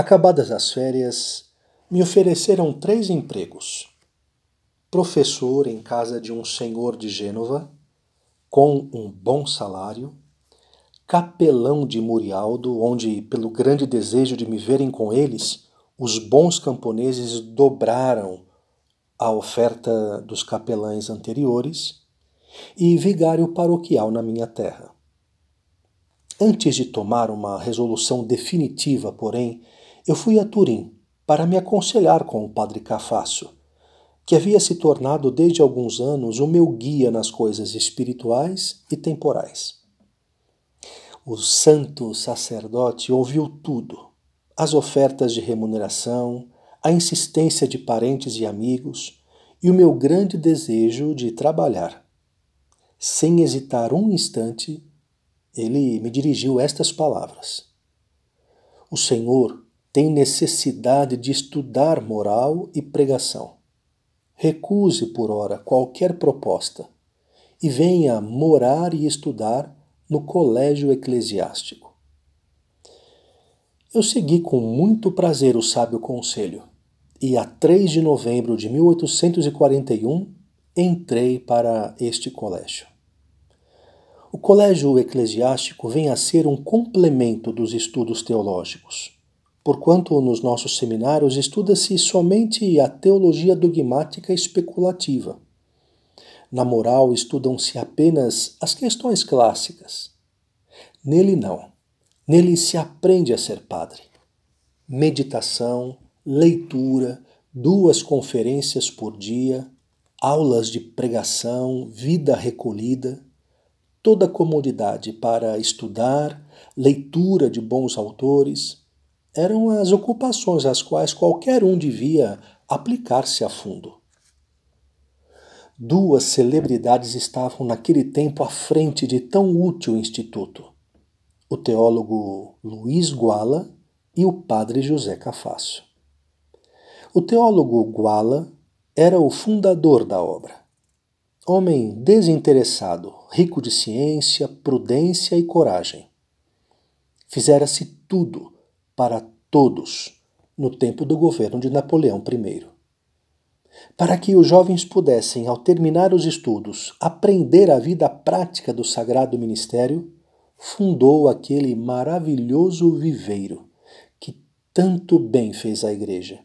Acabadas as férias, me ofereceram três empregos: professor em casa de um senhor de Gênova, com um bom salário, capelão de Murialdo, onde, pelo grande desejo de me verem com eles, os bons camponeses dobraram a oferta dos capelães anteriores, e vigário paroquial na minha terra. Antes de tomar uma resolução definitiva, porém, eu fui a Turim para me aconselhar com o padre Cafácio, que havia se tornado desde alguns anos o meu guia nas coisas espirituais e temporais. O santo sacerdote ouviu tudo: as ofertas de remuneração, a insistência de parentes e amigos e o meu grande desejo de trabalhar. Sem hesitar um instante, ele me dirigiu estas palavras: O Senhor tem necessidade de estudar moral e pregação. Recuse por ora qualquer proposta e venha morar e estudar no colégio eclesiástico. Eu segui com muito prazer o sábio conselho e, a 3 de novembro de 1841, entrei para este colégio. O colégio eclesiástico vem a ser um complemento dos estudos teológicos, porquanto nos nossos seminários estuda-se somente a teologia dogmática especulativa. Na moral estudam-se apenas as questões clássicas. Nele não. Nele se aprende a ser padre. Meditação, leitura, duas conferências por dia, aulas de pregação, vida recolhida toda comodidade para estudar, leitura de bons autores, eram as ocupações às quais qualquer um devia aplicar-se a fundo. Duas celebridades estavam naquele tempo à frente de tão útil instituto: o teólogo Luiz Guala e o padre José Cafácio. O teólogo Guala era o fundador da obra. Homem desinteressado, rico de ciência, prudência e coragem. Fizera-se tudo para todos no tempo do governo de Napoleão I. Para que os jovens pudessem, ao terminar os estudos, aprender a vida prática do sagrado ministério, fundou aquele maravilhoso viveiro que tanto bem fez à Igreja,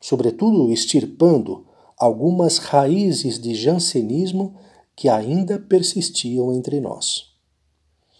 sobretudo extirpando algumas raízes de jansenismo que ainda persistiam entre nós.